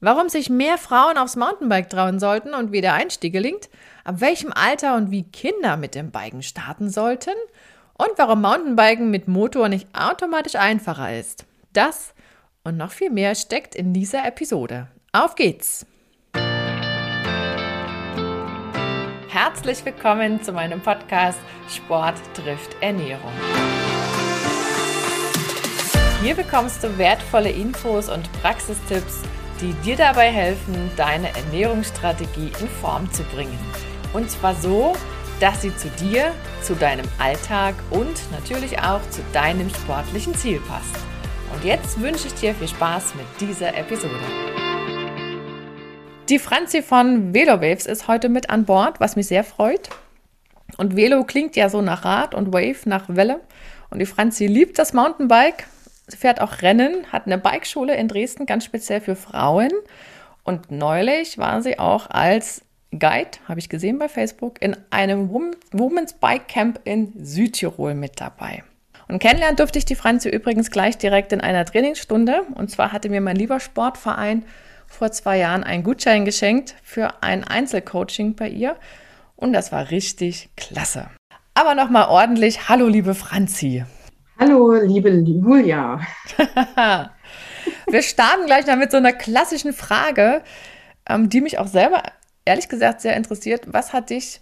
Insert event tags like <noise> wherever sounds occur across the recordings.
warum sich mehr Frauen aufs Mountainbike trauen sollten und wie der Einstieg gelingt, ab welchem Alter und wie Kinder mit dem Biken starten sollten und warum Mountainbiken mit Motor nicht automatisch einfacher ist. Das und noch viel mehr steckt in dieser Episode. Auf geht's! Herzlich willkommen zu meinem Podcast Sport trifft Ernährung. Hier bekommst du wertvolle Infos und Praxistipps, die dir dabei helfen, deine Ernährungsstrategie in Form zu bringen. Und zwar so, dass sie zu dir, zu deinem Alltag und natürlich auch zu deinem sportlichen Ziel passt. Und jetzt wünsche ich dir viel Spaß mit dieser Episode. Die Franzi von VeloWaves ist heute mit an Bord, was mich sehr freut. Und Velo klingt ja so nach Rad und Wave nach Welle. Und die Franzi liebt das Mountainbike Sie fährt auch Rennen, hat eine Bikeschule in Dresden, ganz speziell für Frauen. Und neulich war sie auch als Guide, habe ich gesehen bei Facebook, in einem Women's Bike Camp in Südtirol mit dabei. Und kennenlernen durfte ich die Franzi übrigens gleich direkt in einer Trainingsstunde. Und zwar hatte mir mein lieber Sportverein vor zwei Jahren einen Gutschein geschenkt für ein Einzelcoaching bei ihr. Und das war richtig klasse. Aber nochmal ordentlich, hallo liebe Franzi. Hallo, liebe Julia. <laughs> Wir starten gleich mal mit so einer klassischen Frage, ähm, die mich auch selber ehrlich gesagt sehr interessiert. Was hat dich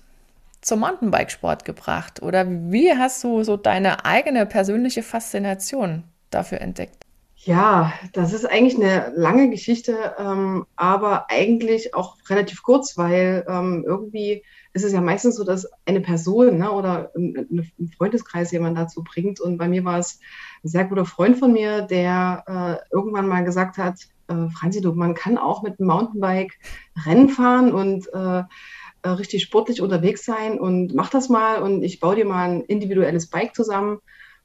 zum Mountainbikesport gebracht? Oder wie hast du so deine eigene persönliche Faszination dafür entdeckt? Ja, das ist eigentlich eine lange Geschichte, ähm, aber eigentlich auch relativ kurz, weil ähm, irgendwie ist es ja meistens so, dass eine Person ne, oder ein, Freundeskreis jemand dazu bringt. Und bei mir war es ein sehr guter Freund von mir, der äh, irgendwann mal gesagt hat, äh, Franzi, du, man kann auch mit dem Mountainbike Rennen fahren und äh, äh, richtig sportlich unterwegs sein und mach das mal und ich baue dir mal ein individuelles Bike zusammen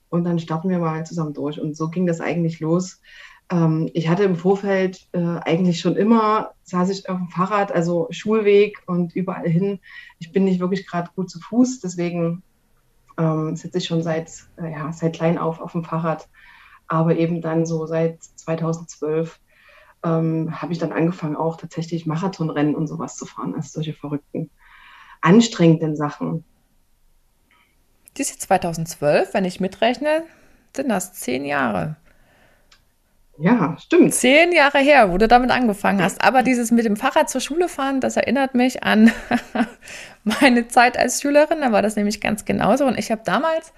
und dann starten wir mal zusammen durch. Und so ging das eigentlich los. Ähm, ich hatte im Vorfeld äh, eigentlich schon immer, saß ich auf dem Fahrrad, also Schulweg und überall hin. Ich bin nicht wirklich gerade gut zu Fuß, deswegen ähm, sitze ich schon seit, äh, ja, seit klein auf auf dem Fahrrad. Aber eben dann so seit 2012 ähm, habe ich dann angefangen, auch tatsächlich Marathonrennen und sowas zu fahren, also solche verrückten, anstrengenden Sachen. Diese 2012, wenn ich mitrechne, sind das zehn Jahre. Ja, stimmt. Zehn Jahre her, wo du damit angefangen hast. Aber dieses mit dem Fahrrad zur Schule fahren, das erinnert mich an <laughs> meine Zeit als Schülerin. Da war das nämlich ganz genauso. Und ich habe damals,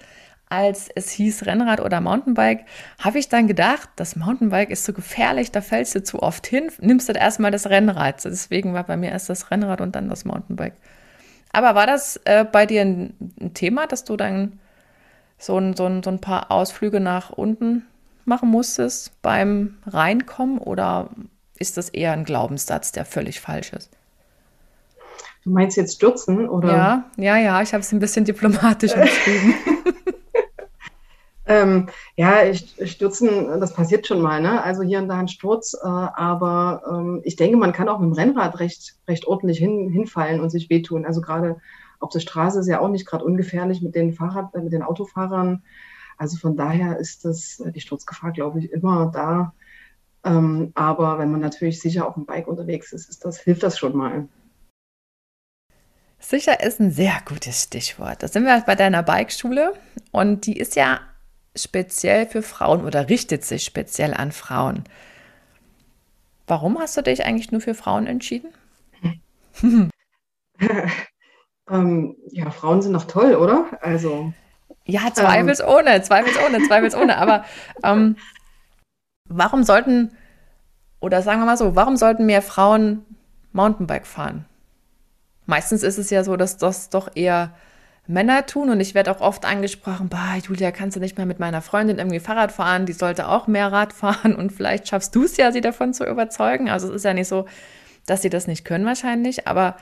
als es hieß Rennrad oder Mountainbike, habe ich dann gedacht, das Mountainbike ist so gefährlich, da fällst du zu oft hin, nimmst du erstmal das Rennrad. Deswegen war bei mir erst das Rennrad und dann das Mountainbike. Aber war das äh, bei dir ein, ein, Thema, dass du dann so ein, so, ein, so ein paar Ausflüge nach unten machen musstest beim Reinkommen oder ist das eher ein Glaubenssatz, der völlig falsch ist? Du meinst jetzt stürzen, oder? Ja, ja, ja, ich habe es ein bisschen diplomatisch <laughs> umschrieben. ähm, ja, stürzen, das passiert schon mal, ne? Also hier und da ein Sturz, äh, aber ähm, ich denke, man kann auch mit dem Rennrad recht, recht ordentlich hin, hinfallen und sich wehtun. Also gerade auf der Straße ist ja auch nicht gerade ungefährlich mit den Fahrrad, äh, mit den Autofahrern. Also von daher ist das, äh, die Sturzgefahr, glaube ich, immer da. Ähm, aber wenn man natürlich sicher auf dem Bike unterwegs ist, ist das, hilft das schon mal. Sicher ist ein sehr gutes Stichwort. Da sind wir bei deiner Bikeschule und die ist ja speziell für Frauen oder richtet sich speziell an Frauen. Warum hast du dich eigentlich nur für Frauen entschieden? <laughs> ähm, ja, Frauen sind doch toll, oder? Also ja, zweifelsohne, ähm. zweifelsohne, zweifelsohne. <laughs> Aber ähm, warum sollten, oder sagen wir mal so, warum sollten mehr Frauen Mountainbike fahren? Meistens ist es ja so, dass das doch eher Männer tun und ich werde auch oft angesprochen, bah, Julia, kannst du nicht mal mit meiner Freundin irgendwie Fahrrad fahren? Die sollte auch mehr Rad fahren und vielleicht schaffst du es ja, sie davon zu überzeugen. Also es ist ja nicht so, dass sie das nicht können wahrscheinlich, aber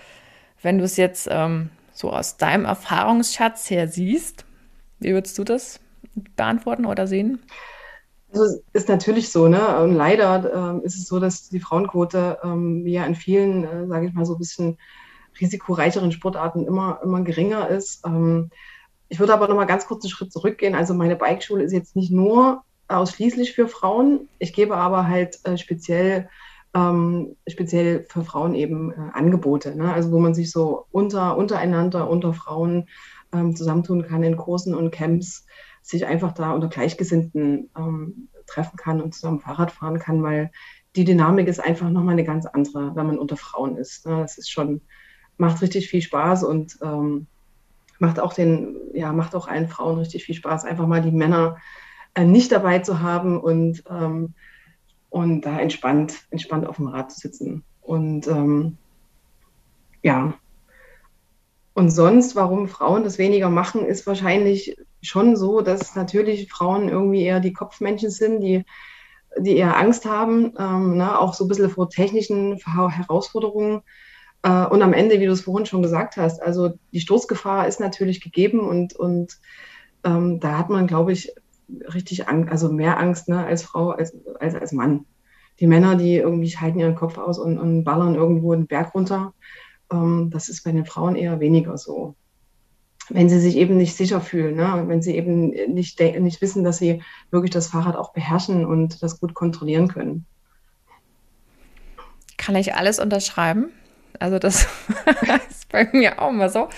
wenn du es jetzt ähm, so aus deinem Erfahrungsschatz her siehst, wie würdest du das beantworten oder sehen? Also ist natürlich so, ne? Und leider äh, ist es so, dass die Frauenquote ähm, ja in vielen, äh, sage ich mal, so ein bisschen risikoreicheren Sportarten immer, immer geringer ist. Ähm, ich würde aber noch mal ganz kurz einen Schritt zurückgehen. Also meine Bikeschule ist jetzt nicht nur ausschließlich für Frauen. Ich gebe aber halt äh, speziell ähm, speziell für Frauen eben äh, Angebote, ne? also wo man sich so unter, untereinander, unter Frauen ähm, zusammentun kann in Kursen und Camps, sich einfach da unter Gleichgesinnten ähm, treffen kann und zusammen Fahrrad fahren kann, weil die Dynamik ist einfach nochmal eine ganz andere, wenn man unter Frauen ist. Ne? Das ist schon, macht richtig viel Spaß und ähm, macht auch den, ja, macht auch allen Frauen richtig viel Spaß, einfach mal die Männer äh, nicht dabei zu haben und, ähm, und da entspannt, entspannt auf dem Rad zu sitzen. Und ähm, ja. Und sonst, warum Frauen das weniger machen, ist wahrscheinlich schon so, dass natürlich Frauen irgendwie eher die Kopfmenschen sind, die, die eher Angst haben, ähm, ne, auch so ein bisschen vor technischen Herausforderungen. Äh, und am Ende, wie du es vorhin schon gesagt hast, also die Stoßgefahr ist natürlich gegeben und, und ähm, da hat man, glaube ich, richtig Angst, also mehr Angst ne, als Frau als, als als Mann. Die Männer, die irgendwie halten ihren Kopf aus und, und ballern irgendwo einen Berg runter, das ist bei den Frauen eher weniger so. Wenn sie sich eben nicht sicher fühlen, ne? wenn sie eben nicht, nicht wissen, dass sie wirklich das Fahrrad auch beherrschen und das gut kontrollieren können. Kann ich alles unterschreiben? Also das <laughs> ist bei mir auch immer so.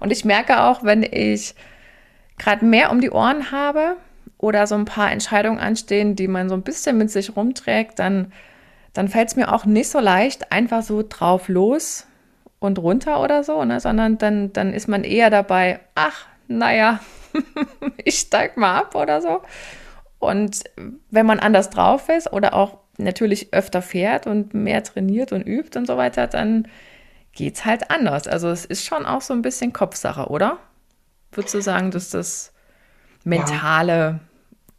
Und ich merke auch, wenn ich gerade mehr um die Ohren habe, oder so ein paar Entscheidungen anstehen, die man so ein bisschen mit sich rumträgt, dann, dann fällt es mir auch nicht so leicht, einfach so drauf los und runter oder so, ne? sondern dann, dann ist man eher dabei, ach, naja, <laughs> ich steig mal ab oder so. Und wenn man anders drauf ist oder auch natürlich öfter fährt und mehr trainiert und übt und so weiter, dann geht es halt anders. Also es ist schon auch so ein bisschen Kopfsache, oder? Würdest du sagen, dass das mentale ja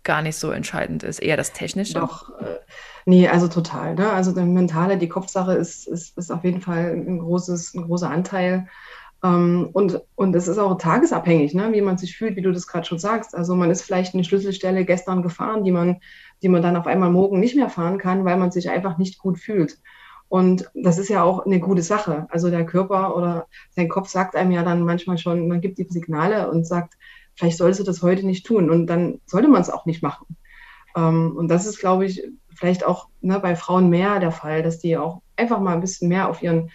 gar nicht so entscheidend ist, eher das Technische. Doch, äh, nee, also total. Ne? Also die mentale, die Kopfsache ist, ist, ist auf jeden Fall ein, großes, ein großer Anteil. Ähm, und, und es ist auch tagesabhängig, ne? wie man sich fühlt, wie du das gerade schon sagst. Also man ist vielleicht eine Schlüsselstelle gestern gefahren, die man, die man dann auf einmal morgen nicht mehr fahren kann, weil man sich einfach nicht gut fühlt. Und das ist ja auch eine gute Sache. Also der Körper oder sein Kopf sagt einem ja dann manchmal schon, man gibt die Signale und sagt, vielleicht solltest du das heute nicht tun und dann sollte man es auch nicht machen. Ähm, und das ist, glaube ich, vielleicht auch ne, bei Frauen mehr der Fall, dass die auch einfach mal ein bisschen mehr auf ihren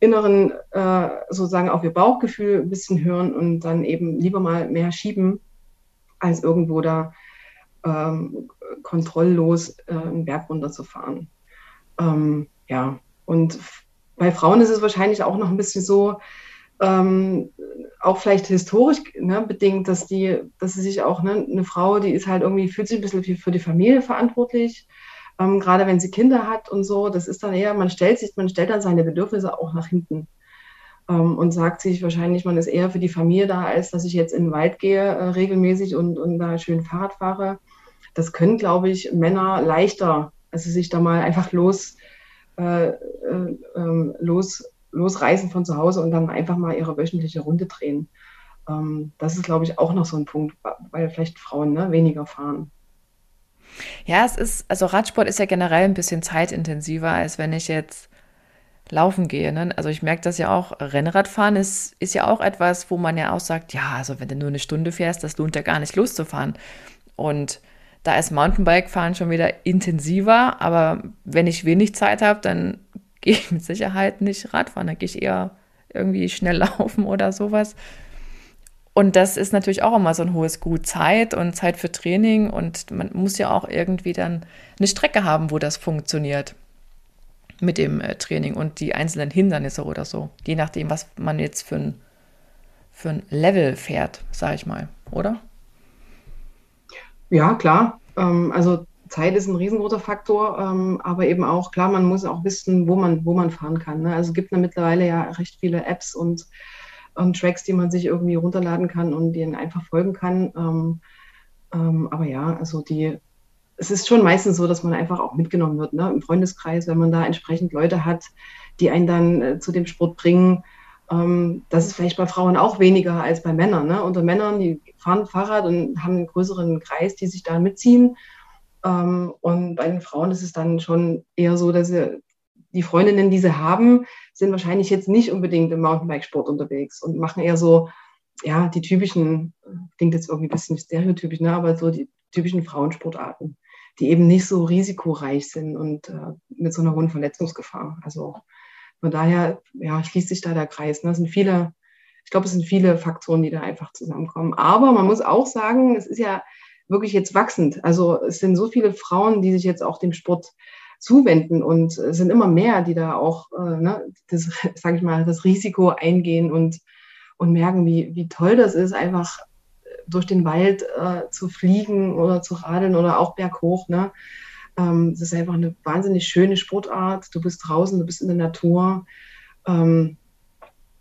inneren, äh, sozusagen auf ihr Bauchgefühl ein bisschen hören und dann eben lieber mal mehr schieben, als irgendwo da ähm, kontrolllos äh, einen Berg runterzufahren. Ähm, ja, und bei Frauen ist es wahrscheinlich auch noch ein bisschen so, ähm, auch vielleicht historisch ne, bedingt, dass die, dass sie sich auch, ne, eine Frau, die ist halt irgendwie, fühlt sich ein bisschen für die Familie verantwortlich, ähm, gerade wenn sie Kinder hat und so, das ist dann eher, man stellt sich, man stellt dann seine Bedürfnisse auch nach hinten ähm, und sagt sich wahrscheinlich, man ist eher für die Familie da, als dass ich jetzt in den Wald gehe äh, regelmäßig und, und da schön Fahrrad fahre. Das können, glaube ich, Männer leichter, also sich da mal einfach los, äh, äh, ähm, los losreißen von zu Hause und dann einfach mal ihre wöchentliche Runde drehen. Ähm, das ist, glaube ich, auch noch so ein Punkt, weil vielleicht Frauen ne, weniger fahren. Ja, es ist, also Radsport ist ja generell ein bisschen zeitintensiver, als wenn ich jetzt laufen gehe. Ne? Also ich merke das ja auch, Rennradfahren ist, ist ja auch etwas, wo man ja auch sagt, ja, also wenn du nur eine Stunde fährst, das lohnt ja gar nicht loszufahren. Und da ist Mountainbike-Fahren schon wieder intensiver, aber wenn ich wenig Zeit habe, dann <laughs> gehe ich mit Sicherheit nicht Radfahren, da gehe ich eher irgendwie schnell <laughs> laufen oder sowas. Und das ist natürlich auch immer so ein hohes Gut. Zeit und Zeit für Training und man muss ja auch irgendwie dann eine Strecke haben, wo das funktioniert mit dem äh, Training und die einzelnen Hindernisse oder so. Je nachdem, was man jetzt für ein, für ein Level fährt, sage ich mal, oder? Ja, klar. Ähm, also Zeit ist ein riesengroßer Faktor, ähm, aber eben auch, klar, man muss auch wissen, wo man, wo man fahren kann. Ne? Also es gibt ja mittlerweile ja recht viele Apps und, und Tracks, die man sich irgendwie runterladen kann und denen einfach folgen kann. Ähm, ähm, aber ja, also die, es ist schon meistens so, dass man einfach auch mitgenommen wird ne? im Freundeskreis, wenn man da entsprechend Leute hat, die einen dann äh, zu dem Sport bringen. Ähm, das ist vielleicht bei Frauen auch weniger als bei Männern. Ne? Unter Männern, die fahren Fahrrad und haben einen größeren Kreis, die sich da mitziehen. Ähm, und bei den Frauen ist es dann schon eher so, dass sie, die Freundinnen, die sie haben, sind wahrscheinlich jetzt nicht unbedingt im Mountainbikesport unterwegs und machen eher so, ja, die typischen, klingt jetzt irgendwie ein bisschen stereotypisch, ne, aber so die typischen Frauensportarten. die eben nicht so risikoreich sind und äh, mit so einer hohen Verletzungsgefahr. Also von daher, ja, schließt sich da der Kreis. Ne? Das sind viele, ich glaube, es sind viele Faktoren, die da einfach zusammenkommen. Aber man muss auch sagen, es ist ja wirklich jetzt wachsend. Also es sind so viele Frauen, die sich jetzt auch dem Sport zuwenden und es sind immer mehr, die da auch, äh, ne, das, <laughs> sage ich mal, das Risiko eingehen und, und merken, wie, wie toll das ist, einfach durch den Wald äh, zu fliegen oder zu radeln oder auch berghoch. Ne? Ähm, das ist einfach eine wahnsinnig schöne Sportart. Du bist draußen, du bist in der Natur. Ähm,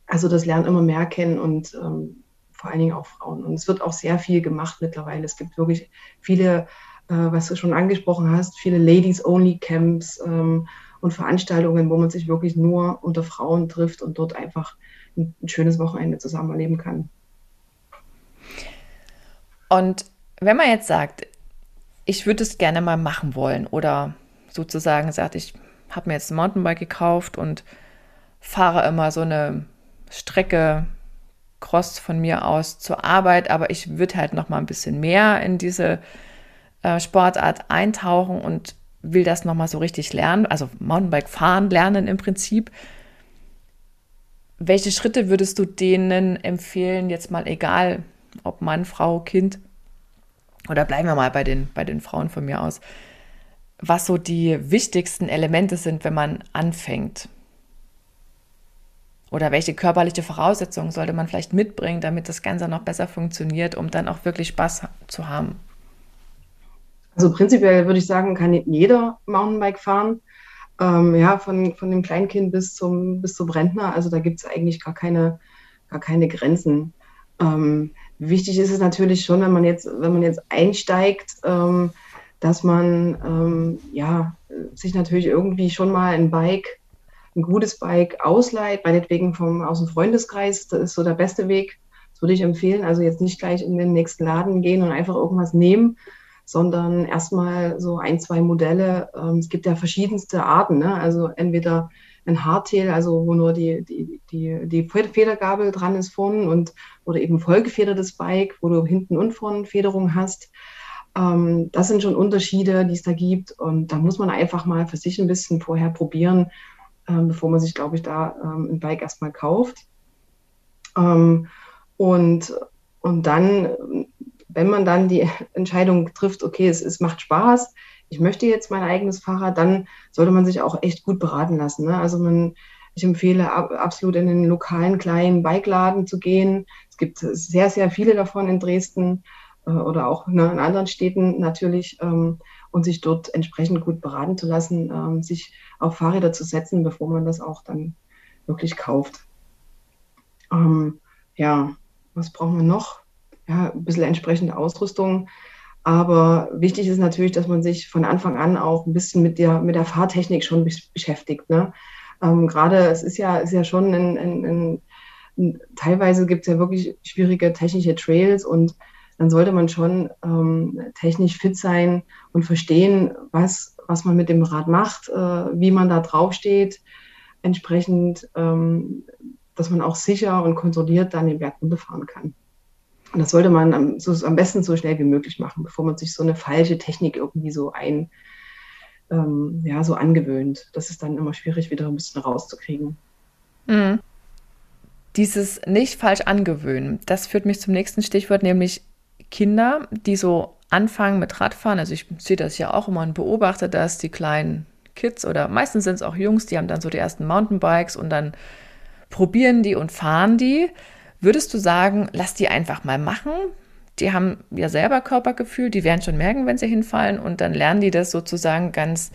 also das lernen immer mehr kennen und ähm, vor allen Dingen auch Frauen. Und es wird auch sehr viel gemacht mittlerweile. Es gibt wirklich viele, äh, was du schon angesprochen hast, viele Ladies-Only-Camps ähm, und Veranstaltungen, wo man sich wirklich nur unter Frauen trifft und dort einfach ein, ein schönes Wochenende zusammen erleben kann. Und wenn man jetzt sagt, ich würde es gerne mal machen wollen oder sozusagen sagt, ich habe mir jetzt ein Mountainbike gekauft und fahre immer so eine Strecke Cross von mir aus zur Arbeit, aber ich würde halt noch mal ein bisschen mehr in diese äh, Sportart eintauchen und will das noch mal so richtig lernen, also Mountainbike fahren lernen im Prinzip. Welche Schritte würdest du denen empfehlen, jetzt mal egal, ob Mann, Frau, Kind, oder bleiben wir mal bei den, bei den Frauen von mir aus, was so die wichtigsten Elemente sind, wenn man anfängt. Oder welche körperliche Voraussetzungen sollte man vielleicht mitbringen, damit das Ganze noch besser funktioniert, um dann auch wirklich Spaß zu haben? Also prinzipiell würde ich sagen, kann jeder Mountainbike fahren. Ähm, ja, von, von dem Kleinkind bis zum, bis zum Rentner. Also da gibt es eigentlich gar keine, gar keine Grenzen. Ähm, wichtig ist es natürlich schon, wenn man jetzt, wenn man jetzt einsteigt, ähm, dass man ähm, ja, sich natürlich irgendwie schon mal ein Bike, ein gutes Bike ausleiht, meinetwegen vom, aus dem Freundeskreis. Das ist so der beste Weg. Das würde ich empfehlen. Also jetzt nicht gleich in den nächsten Laden gehen und einfach irgendwas nehmen, sondern erstmal so ein, zwei Modelle. Ähm, es gibt ja verschiedenste Arten. Ne? Also entweder ein Hardtail, also wo nur die, die, die, die Federgabel dran ist vorne und oder eben vollgefedertes Bike, wo du hinten und vorne Federung hast. Ähm, das sind schon Unterschiede, die es da gibt. Und da muss man einfach mal für sich ein bisschen vorher probieren, ähm, bevor man sich, glaube ich, da ähm, ein Bike erstmal kauft. Ähm, und, und dann, wenn man dann die <laughs> Entscheidung trifft, okay, es, es macht Spaß, ich möchte jetzt mein eigenes Fahrrad, dann sollte man sich auch echt gut beraten lassen. Ne? Also man, ich empfehle ab, absolut in den lokalen kleinen Bikeladen zu gehen. Es gibt sehr, sehr viele davon in Dresden äh, oder auch ne, in anderen Städten natürlich ähm, und sich dort entsprechend gut beraten zu lassen, ähm, sich auf Fahrräder zu setzen, bevor man das auch dann wirklich kauft. Ähm, ja, was brauchen wir noch? Ja, ein bisschen entsprechende Ausrüstung. Aber wichtig ist natürlich, dass man sich von Anfang an auch ein bisschen mit der, mit der Fahrtechnik schon beschäftigt. Ne? Ähm, Gerade es ist ja, ist ja schon ein, ein, ein, teilweise gibt es ja wirklich schwierige technische Trails und dann sollte man schon ähm, technisch fit sein und verstehen, was, was man mit dem Rad macht, äh, wie man da drauf steht, entsprechend, ähm, dass man auch sicher und kontrolliert dann den Berg runterfahren kann. Und das sollte man am, so, am besten so schnell wie möglich machen, bevor man sich so eine falsche Technik irgendwie so ein, ähm, ja, so angewöhnt. Das ist dann immer schwierig, wieder ein bisschen rauszukriegen. Mhm. Dieses nicht falsch angewöhnen, das führt mich zum nächsten Stichwort, nämlich Kinder, die so anfangen mit Radfahren. Also ich sehe das ja auch immer und beobachte das, die kleinen Kids oder meistens sind es auch Jungs, die haben dann so die ersten Mountainbikes und dann probieren die und fahren die. Würdest du sagen, lass die einfach mal machen? Die haben ja selber Körpergefühl, die werden schon merken, wenn sie hinfallen und dann lernen die das sozusagen ganz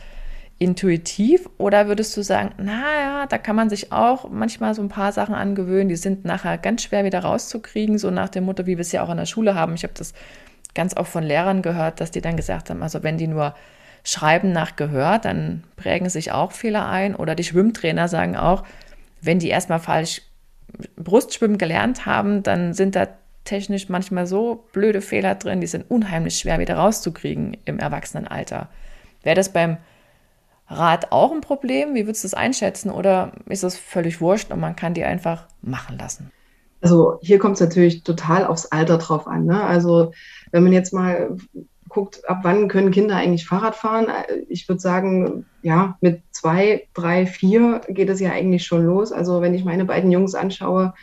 intuitiv oder würdest du sagen, naja, da kann man sich auch manchmal so ein paar Sachen angewöhnen, die sind nachher ganz schwer wieder rauszukriegen, so nach dem Motto, wie wir es ja auch in der Schule haben. Ich habe das ganz oft von Lehrern gehört, dass die dann gesagt haben, also wenn die nur schreiben nach Gehör, dann prägen sich auch Fehler ein oder die Schwimmtrainer sagen auch, wenn die erstmal falsch Brustschwimmen gelernt haben, dann sind da technisch manchmal so blöde Fehler drin, die sind unheimlich schwer wieder rauszukriegen im Erwachsenenalter. Wäre das beim Rad auch ein Problem? Wie würdest du das einschätzen? Oder ist das völlig wurscht und man kann die einfach machen lassen? Also hier kommt es natürlich total aufs Alter drauf an. Ne? Also wenn man jetzt mal guckt, ab wann können Kinder eigentlich Fahrrad fahren. Ich würde sagen, ja, mit zwei, drei, vier geht es ja eigentlich schon los. Also wenn ich meine beiden Jungs anschaue,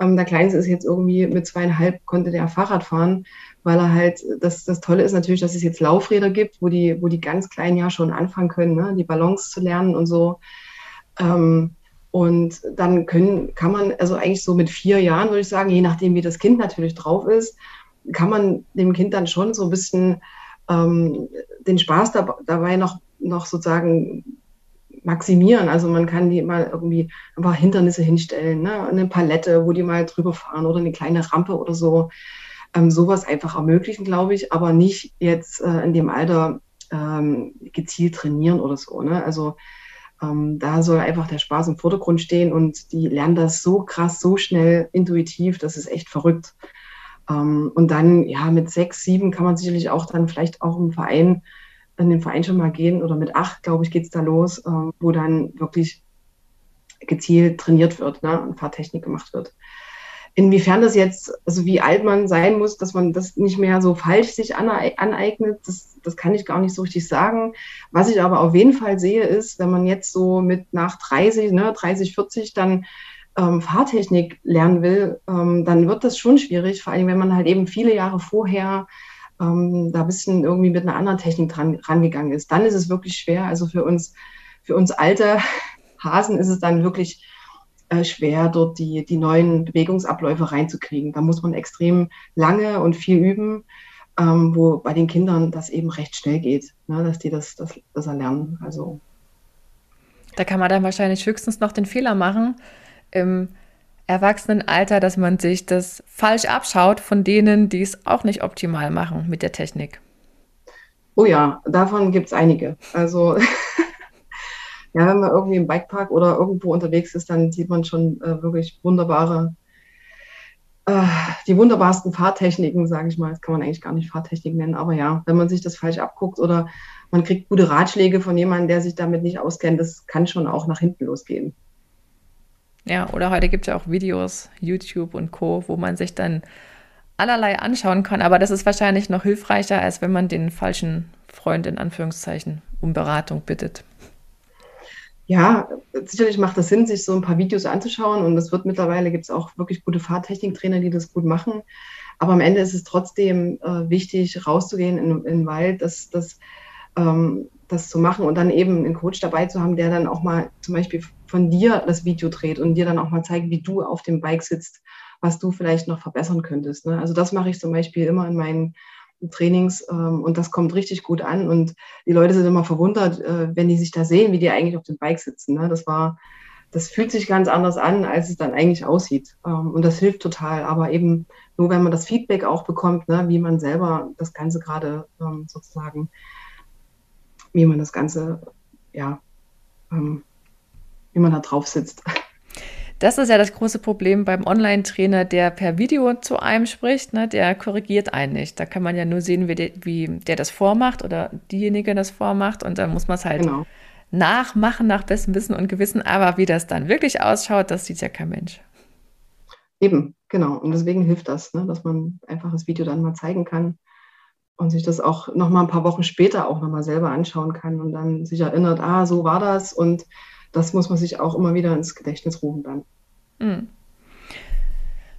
ähm, der Kleinste ist jetzt irgendwie mit zweieinhalb, konnte der Fahrrad fahren, weil er halt, das, das Tolle ist natürlich, dass es jetzt Laufräder gibt, wo die, wo die ganz Kleinen ja schon anfangen können, ne? die Balance zu lernen und so. Ähm, und dann können, kann man, also eigentlich so mit vier Jahren, würde ich sagen, je nachdem, wie das Kind natürlich drauf ist, kann man dem Kind dann schon so ein bisschen ähm, den Spaß da, dabei noch, noch sozusagen maximieren. Also man kann die mal irgendwie ein paar Hindernisse hinstellen, ne? eine Palette, wo die mal drüber fahren oder eine kleine Rampe oder so. Ähm, sowas einfach ermöglichen, glaube ich, aber nicht jetzt äh, in dem Alter ähm, gezielt trainieren oder so. Ne? Also ähm, da soll einfach der Spaß im Vordergrund stehen und die lernen das so krass, so schnell, intuitiv, das ist echt verrückt. Ähm, und dann, ja, mit sechs, sieben kann man sicherlich auch dann vielleicht auch im Verein, in den Verein schon mal gehen oder mit acht, glaube ich, geht es da los, äh, wo dann wirklich gezielt trainiert wird ne, und Fahrtechnik gemacht wird. Inwiefern das jetzt, also wie alt man sein muss, dass man das nicht mehr so falsch sich aneignet, das, das kann ich gar nicht so richtig sagen. Was ich aber auf jeden Fall sehe, ist, wenn man jetzt so mit nach 30, ne, 30, 40 dann ähm, Fahrtechnik lernen will, ähm, dann wird das schon schwierig, vor allem wenn man halt eben viele Jahre vorher ähm, da ein bisschen irgendwie mit einer anderen Technik dran rangegangen ist. Dann ist es wirklich schwer. Also für uns, für uns alte <laughs> Hasen ist es dann wirklich äh, schwer, dort die, die neuen Bewegungsabläufe reinzukriegen. Da muss man extrem lange und viel üben, ähm, wo bei den Kindern das eben recht schnell geht, ne, dass die das, das, das erlernen. Also da kann man dann wahrscheinlich höchstens noch den Fehler machen, im Erwachsenenalter, dass man sich das falsch abschaut von denen, die es auch nicht optimal machen mit der Technik. Oh ja, davon gibt es einige. Also <laughs> ja, wenn man irgendwie im Bikepark oder irgendwo unterwegs ist, dann sieht man schon äh, wirklich wunderbare, äh, die wunderbarsten Fahrtechniken, sage ich mal. Das kann man eigentlich gar nicht Fahrtechnik nennen, aber ja, wenn man sich das falsch abguckt oder man kriegt gute Ratschläge von jemandem, der sich damit nicht auskennt, das kann schon auch nach hinten losgehen. Ja, oder heute gibt es ja auch Videos, YouTube und Co., wo man sich dann allerlei anschauen kann. Aber das ist wahrscheinlich noch hilfreicher, als wenn man den falschen Freund in Anführungszeichen um Beratung bittet. Ja, sicherlich macht es Sinn, sich so ein paar Videos anzuschauen. Und es wird mittlerweile, gibt es auch wirklich gute Fahrtechniktrainer, die das gut machen. Aber am Ende ist es trotzdem äh, wichtig, rauszugehen in, in den Wald, dass, dass ähm, das zu machen und dann eben einen Coach dabei zu haben, der dann auch mal zum Beispiel von dir das Video dreht und dir dann auch mal zeigt, wie du auf dem Bike sitzt, was du vielleicht noch verbessern könntest. Ne? Also das mache ich zum Beispiel immer in meinen Trainings ähm, und das kommt richtig gut an und die Leute sind immer verwundert, äh, wenn die sich da sehen, wie die eigentlich auf dem Bike sitzen. Ne? Das war, das fühlt sich ganz anders an, als es dann eigentlich aussieht ähm, und das hilft total. Aber eben nur, wenn man das Feedback auch bekommt, ne, wie man selber das Ganze gerade ähm, sozusagen wie man das Ganze, ja, ähm, wie man da drauf sitzt. Das ist ja das große Problem beim Online-Trainer, der per Video zu einem spricht, ne, der korrigiert einen nicht. Da kann man ja nur sehen, wie der, wie der das vormacht oder diejenige das vormacht und dann muss man es halt genau. nachmachen nach bestem Wissen und Gewissen. Aber wie das dann wirklich ausschaut, das sieht ja kein Mensch. Eben, genau. Und deswegen hilft das, ne, dass man einfach das Video dann mal zeigen kann und sich das auch noch mal ein paar Wochen später auch noch mal selber anschauen kann und dann sich erinnert, ah, so war das und das muss man sich auch immer wieder ins Gedächtnis rufen dann. Mhm.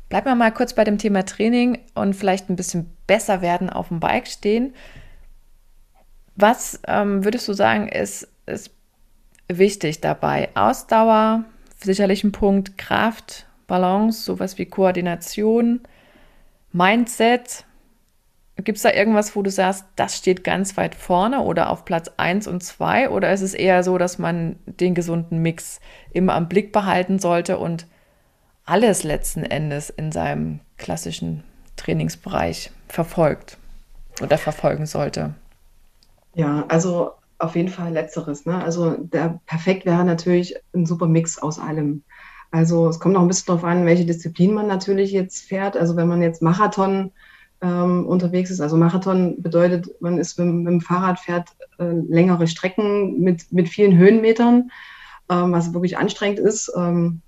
Bleiben wir mal kurz bei dem Thema Training und vielleicht ein bisschen besser werden auf dem Bike stehen. Was ähm, würdest du sagen, ist, ist wichtig dabei? Ausdauer, sicherlich ein Punkt, Kraft, Balance, sowas wie Koordination, Mindset, Gibt es da irgendwas, wo du sagst, das steht ganz weit vorne oder auf Platz 1 und 2? Oder ist es eher so, dass man den gesunden Mix immer am Blick behalten sollte und alles letzten Endes in seinem klassischen Trainingsbereich verfolgt oder verfolgen sollte? Ja, also auf jeden Fall letzteres. Ne? Also der perfekt wäre natürlich ein super Mix aus allem. Also es kommt noch ein bisschen darauf an, welche Disziplin man natürlich jetzt fährt. Also wenn man jetzt Marathon ähm, unterwegs ist. Also Marathon bedeutet, man ist mit, mit dem Fahrrad fährt äh, längere Strecken mit, mit vielen Höhenmetern, ähm, was wirklich anstrengend ist. Ähm,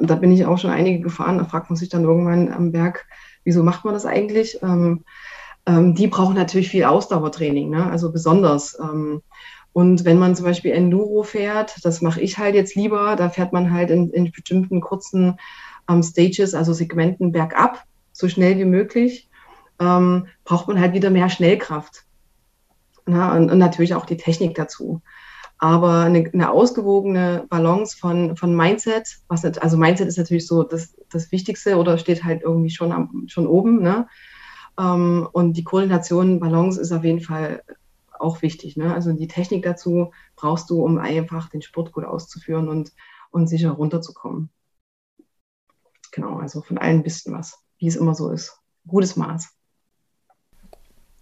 da bin ich auch schon einige gefahren. Da fragt man sich dann irgendwann am Berg, wieso macht man das eigentlich? Ähm, ähm, die brauchen natürlich viel Ausdauertraining, ne? also besonders. Ähm, und wenn man zum Beispiel Enduro fährt, das mache ich halt jetzt lieber, da fährt man halt in, in bestimmten kurzen Stages, also Segmenten bergab, so schnell wie möglich, ähm, braucht man halt wieder mehr Schnellkraft. Na, und, und, natürlich auch die Technik dazu. Aber eine, eine, ausgewogene Balance von, von Mindset, was also Mindset ist natürlich so das, das Wichtigste oder steht halt irgendwie schon, am, schon oben. Ne? Ähm, und die Koordination, Balance ist auf jeden Fall auch wichtig. Ne? Also die Technik dazu brauchst du, um einfach den Sport gut auszuführen und, und sicher runterzukommen. Genau, also von allen ein bisschen was, wie es immer so ist. Gutes Maß.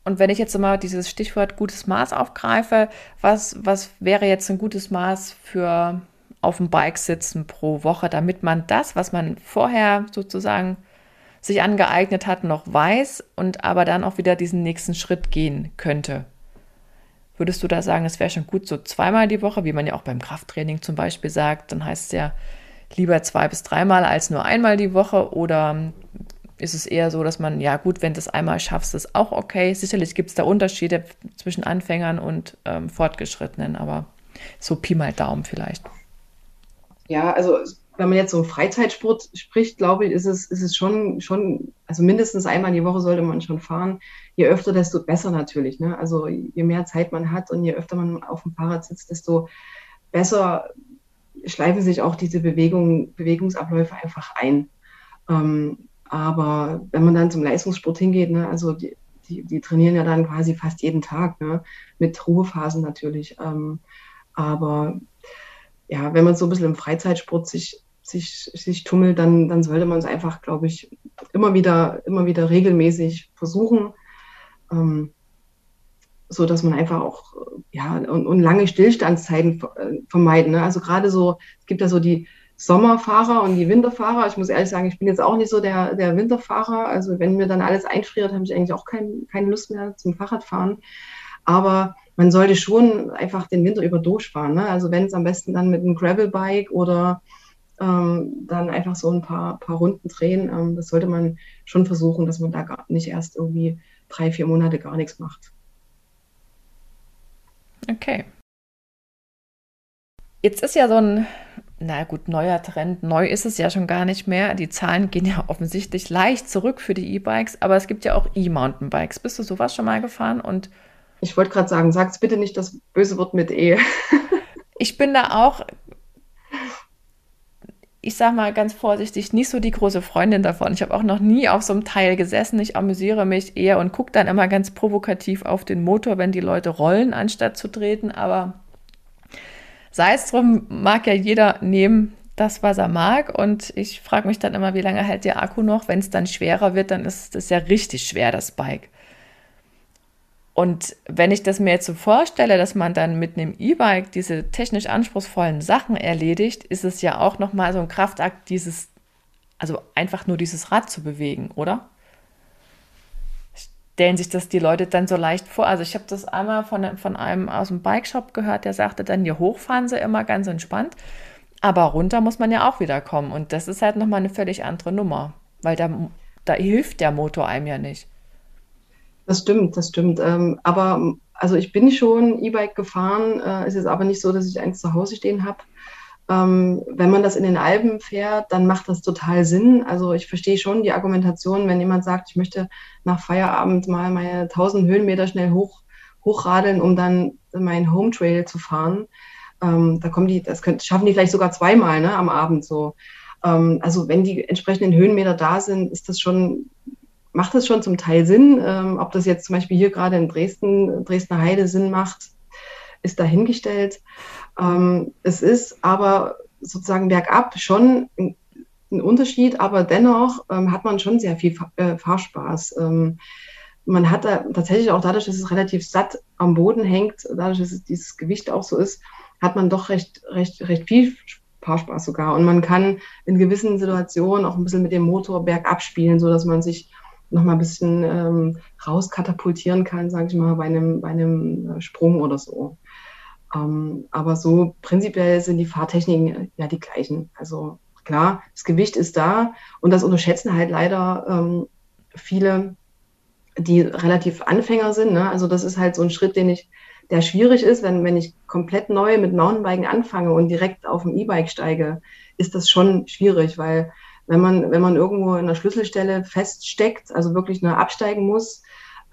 Und wenn ich jetzt immer dieses Stichwort gutes Maß aufgreife, was, was wäre jetzt ein gutes Maß für auf dem Bike sitzen pro Woche, damit man das, was man vorher sozusagen sich angeeignet hat, noch weiß und aber dann auch wieder diesen nächsten Schritt gehen könnte? Würdest du da sagen, es wäre schon gut so zweimal die Woche, wie man ja auch beim Krafttraining zum Beispiel sagt, dann heißt es ja lieber zwei bis dreimal als nur einmal die Woche oder ist es eher so, dass man, ja gut, wenn du es einmal schaffst, ist auch okay. Sicherlich gibt es da Unterschiede zwischen Anfängern und ähm, Fortgeschrittenen, aber so Pi mal Daumen vielleicht. Ja, also wenn man jetzt so Freizeitsport spricht, glaube ich, ist es, ist es schon, schon, also mindestens einmal die Woche sollte man schon fahren. Je öfter, desto besser natürlich. Ne? Also je mehr Zeit man hat und je öfter man auf dem Fahrrad sitzt, desto besser schleifen sich auch diese Bewegung, Bewegungsabläufe einfach ein. Ähm, aber wenn man dann zum Leistungssport hingeht, ne, also die, die, die trainieren ja dann quasi fast jeden Tag, ne, mit Ruhephasen natürlich. Ähm, aber ja, wenn man so ein bisschen im Freizeitsport sich, sich, sich tummelt, dann, dann sollte man es einfach, glaube ich, immer wieder, immer wieder regelmäßig versuchen. Ähm, so dass man einfach auch ja und, und lange Stillstandszeiten äh, vermeiden. Ne? Also gerade so, es gibt ja so die Sommerfahrer und die Winterfahrer. Ich muss ehrlich sagen, ich bin jetzt auch nicht so der, der Winterfahrer. Also wenn mir dann alles einfriert, habe ich eigentlich auch kein, keine Lust mehr zum Fahrradfahren. Aber man sollte schon einfach den Winter über durchfahren. Ne? Also wenn es am besten dann mit einem Gravelbike oder ähm, dann einfach so ein paar, paar Runden drehen, ähm, das sollte man schon versuchen, dass man da gar nicht erst irgendwie drei, vier Monate gar nichts macht. Okay. Jetzt ist ja so ein na gut, neuer Trend. Neu ist es ja schon gar nicht mehr. Die Zahlen gehen ja offensichtlich leicht zurück für die E-Bikes, aber es gibt ja auch E-Mountainbikes. Bist du sowas schon mal gefahren? Und ich wollte gerade sagen, sag's bitte nicht das böse Wort mit E. <laughs> ich bin da auch, ich sag mal ganz vorsichtig, nicht so die große Freundin davon. Ich habe auch noch nie auf so einem Teil gesessen. Ich amüsiere mich eher und gucke dann immer ganz provokativ auf den Motor, wenn die Leute rollen, anstatt zu treten. Aber sei es drum, mag ja jeder nehmen das, was er mag. Und ich frage mich dann immer, wie lange hält der Akku noch? Wenn es dann schwerer wird, dann ist es ja richtig schwer, das Bike. Und wenn ich das mir jetzt so vorstelle, dass man dann mit einem E-Bike diese technisch anspruchsvollen Sachen erledigt, ist es ja auch nochmal so ein Kraftakt, dieses, also einfach nur dieses Rad zu bewegen, oder? Stellen sich das die Leute dann so leicht vor. Also ich habe das einmal von, von einem aus dem Bikeshop gehört, der sagte dann, hier hochfahren sie immer ganz entspannt, aber runter muss man ja auch wieder kommen. Und das ist halt nochmal eine völlig andere Nummer, weil da, da hilft der Motor einem ja nicht. Das stimmt, das stimmt. Ähm, aber also ich bin schon E-Bike gefahren, äh, ist jetzt aber nicht so, dass ich eins zu Hause stehen habe. Ähm, wenn man das in den Alpen fährt, dann macht das total Sinn. Also ich verstehe schon die Argumentation, wenn jemand sagt, ich möchte nach Feierabend mal meine 1000 Höhenmeter schnell hoch, hochradeln, um dann meinen Home Trail zu fahren. Ähm, da kommen die, das können, schaffen die vielleicht sogar zweimal ne, am Abend so. Ähm, also wenn die entsprechenden Höhenmeter da sind, ist das schon, macht das schon zum Teil Sinn. Ähm, ob das jetzt zum Beispiel hier gerade in Dresden, Dresdner Heide Sinn macht, ist dahingestellt. Ähm, es ist aber sozusagen bergab schon ein, Unterschied, aber dennoch ähm, hat man schon sehr viel äh, Fahrspaß. Ähm, man hat tatsächlich auch dadurch, dass es relativ satt am Boden hängt, dadurch, dass es dieses Gewicht auch so ist, hat man doch recht, recht, recht viel Fahrspaß sogar. Und man kann in gewissen Situationen auch ein bisschen mit dem Motor bergab spielen, sodass man sich noch mal ein bisschen ähm, rauskatapultieren kann, sage ich mal, bei einem, bei einem äh, Sprung oder so. Ähm, aber so prinzipiell sind die Fahrtechniken äh, ja die gleichen. Also klar, das Gewicht ist da und das unterschätzen halt leider ähm, viele, die relativ Anfänger sind. Ne? Also das ist halt so ein Schritt, den ich, der schwierig ist, wenn, wenn ich komplett neu mit Mountainbiken anfange und direkt auf ein E-Bike steige, ist das schon schwierig, weil wenn man, wenn man irgendwo in einer Schlüsselstelle feststeckt, also wirklich nur absteigen muss,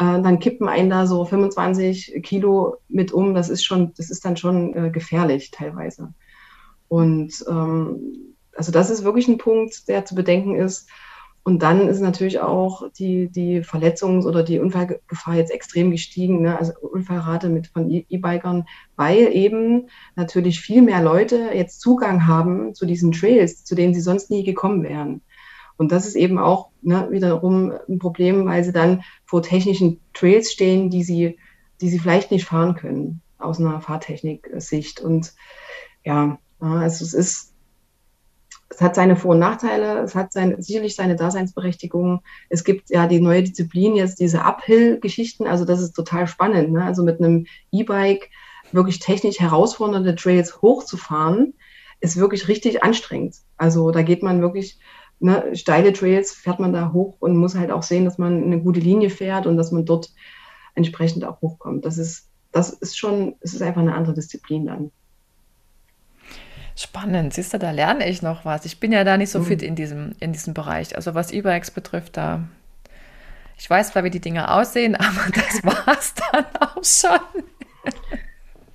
dann kippen einen da so 25 Kilo mit um. Das ist schon, das ist dann schon äh, gefährlich teilweise. Und ähm, also das ist wirklich ein Punkt, der zu bedenken ist. Und dann ist natürlich auch die, die Verletzungs- oder die Unfallgefahr jetzt extrem gestiegen, ne? also Unfallrate mit von e-, E-Bikern, weil eben natürlich viel mehr Leute jetzt Zugang haben zu diesen Trails, zu denen sie sonst nie gekommen wären. Und das ist eben auch ne, wiederum ein Problem, weil sie dann vor technischen Trails stehen, die sie, die sie vielleicht nicht fahren können aus einer Fahrtechnik-Sicht. Und ja, also es ist es hat seine Vor- und Nachteile, es hat sein, sicherlich seine Daseinsberechtigung. Es gibt ja die neue Disziplin jetzt, diese Uphill-Geschichten, also das ist total spannend. Ne? Also mit einem E-Bike wirklich technisch herausfordernde Trails hochzufahren, ist wirklich richtig anstrengend. Also da geht man wirklich, ne, steile Trails fährt man da hoch und muss halt auch sehen, dass man eine gute Linie fährt und dass man dort entsprechend auch hochkommt. Das ist, das ist schon, es ist einfach eine andere Disziplin dann. Spannend, siehst du, da lerne ich noch was. Ich bin ja da nicht so mhm. fit in diesem, in diesem Bereich. Also was E-Bikes betrifft, da ich weiß zwar, wie die Dinge aussehen, <laughs> aber das war es dann auch schon.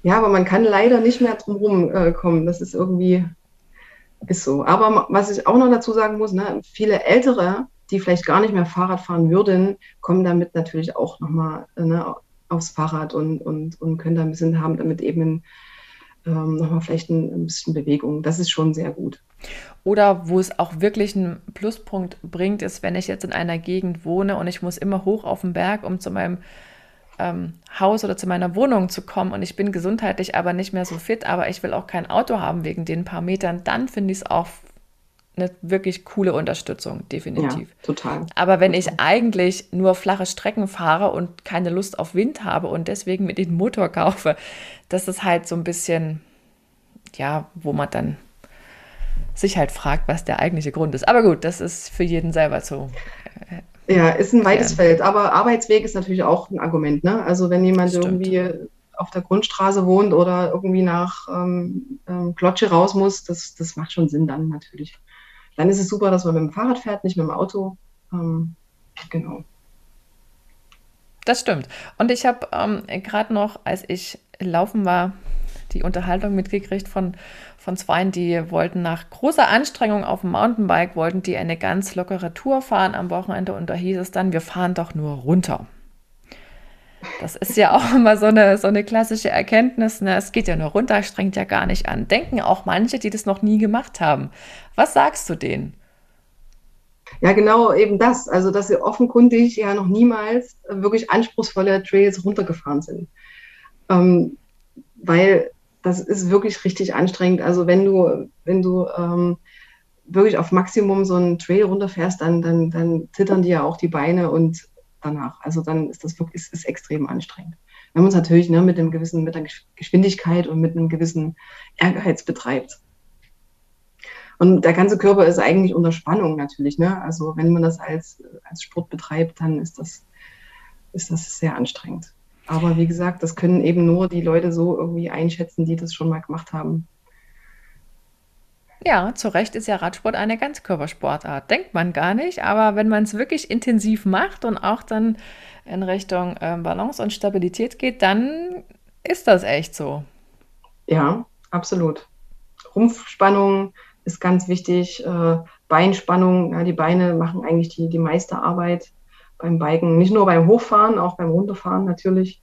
Ja, aber man kann leider nicht mehr drum äh, kommen. Das ist irgendwie, ist so. Aber was ich auch noch dazu sagen muss, ne, viele Ältere, die vielleicht gar nicht mehr Fahrrad fahren würden, kommen damit natürlich auch nochmal ne, aufs Fahrrad und, und, und können da ein bisschen haben, damit eben ähm, nochmal vielleicht ein, ein, bisschen Bewegung. Das ist schon sehr gut. Oder wo es auch wirklich einen Pluspunkt bringt, ist, wenn ich jetzt in einer Gegend wohne und ich muss immer hoch auf den Berg, um zu meinem ähm, Haus oder zu meiner Wohnung zu kommen und ich bin gesundheitlich aber nicht mehr so fit, aber ich will auch kein Auto haben wegen den paar Metern, dann finde ich es auch eine wirklich coole Unterstützung, definitiv. Ja, total. Aber wenn ich eigentlich nur flache Strecken fahre und keine Lust auf Wind habe und deswegen mit den Motor kaufe, das ist halt so ein bisschen, ja, wo man dann sich halt fragt, was der eigentliche Grund ist. Aber gut, das ist für jeden selber so. Ja, ist ein weites ja. Feld. Aber Arbeitsweg ist natürlich auch ein Argument. Ne? Also wenn jemand irgendwie auf der Grundstraße wohnt oder irgendwie nach ähm, ähm, Klotsche raus muss, das, das macht schon Sinn dann natürlich dann ist es super, dass man mit dem Fahrrad fährt, nicht mit dem Auto. Ähm, genau. Das stimmt. Und ich habe ähm, gerade noch, als ich laufen war, die Unterhaltung mitgekriegt von, von Zweien, die wollten nach großer Anstrengung auf dem Mountainbike, wollten die eine ganz lockere Tour fahren am Wochenende und da hieß es dann, wir fahren doch nur runter. Das ist ja auch immer so eine, so eine klassische Erkenntnis. Ne? Es geht ja nur runter, strengt ja gar nicht an. Denken auch manche, die das noch nie gemacht haben. Was sagst du denen? Ja, genau eben das. Also, dass sie offenkundig ja noch niemals wirklich anspruchsvolle Trails runtergefahren sind. Ähm, weil das ist wirklich richtig anstrengend. Also, wenn du, wenn du ähm, wirklich auf Maximum so einen Trail runterfährst, dann, dann, dann zittern dir ja auch die Beine und danach. Also dann ist das wirklich ist, ist extrem anstrengend. Wenn man es natürlich ne, mit einem gewissen, mit einer Geschwindigkeit und mit einem gewissen Ehrgeiz betreibt. Und der ganze Körper ist eigentlich unter Spannung natürlich. Ne? Also wenn man das als, als Sport betreibt, dann ist das, ist das sehr anstrengend. Aber wie gesagt, das können eben nur die Leute so irgendwie einschätzen, die das schon mal gemacht haben. Ja, zu Recht ist ja Radsport eine Ganzkörpersportart. Denkt man gar nicht, aber wenn man es wirklich intensiv macht und auch dann in Richtung äh, Balance und Stabilität geht, dann ist das echt so. Ja, absolut. Rumpfspannung ist ganz wichtig, äh, Beinspannung, ja, die Beine machen eigentlich die, die meiste Arbeit beim Biken, nicht nur beim Hochfahren, auch beim Runterfahren natürlich.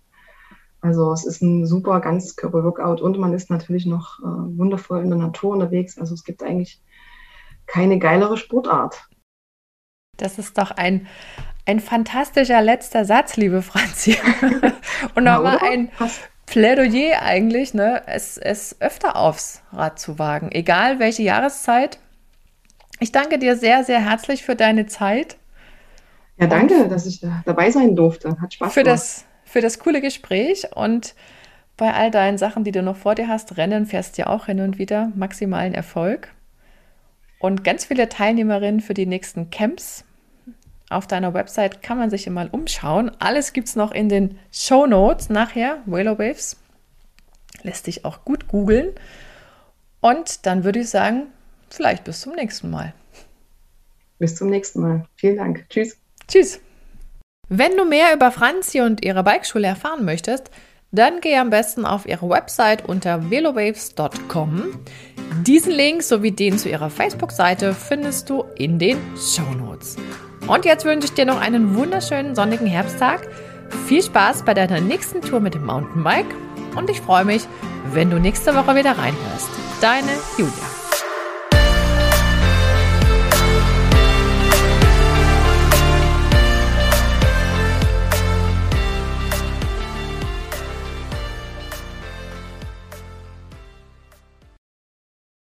Also es ist ein super Ganzkörper-Workout und man ist natürlich noch äh, wundervoll in der Natur unterwegs. Also es gibt eigentlich keine geilere Sportart. Das ist doch ein, ein fantastischer letzter Satz, liebe Franzi. <laughs> und nochmal ein Plädoyer eigentlich, ne? es, es öfter aufs Rad zu wagen, egal welche Jahreszeit. Ich danke dir sehr, sehr herzlich für deine Zeit. Ja, danke, dass ich da dabei sein durfte. Hat Spaß für gemacht. Das, für das coole Gespräch und bei all deinen Sachen, die du noch vor dir hast, Rennen fährst du ja auch hin und wieder, maximalen Erfolg. Und ganz viele Teilnehmerinnen für die nächsten Camps Auf deiner Website kann man sich mal umschauen. Alles gibt es noch in den Show Notes nachher. Willow Waves lässt sich auch gut googeln. Und dann würde ich sagen, vielleicht bis zum nächsten Mal. Bis zum nächsten Mal. Vielen Dank. Tschüss. Tschüss. Wenn du mehr über Franzi und ihre Bikeschule erfahren möchtest, dann geh am besten auf ihre Website unter velowaves.com. Diesen Link sowie den zu ihrer Facebook-Seite findest du in den Show Notes. Und jetzt wünsche ich dir noch einen wunderschönen sonnigen Herbsttag. Viel Spaß bei deiner nächsten Tour mit dem Mountainbike und ich freue mich, wenn du nächste Woche wieder reinhörst. Deine Julia.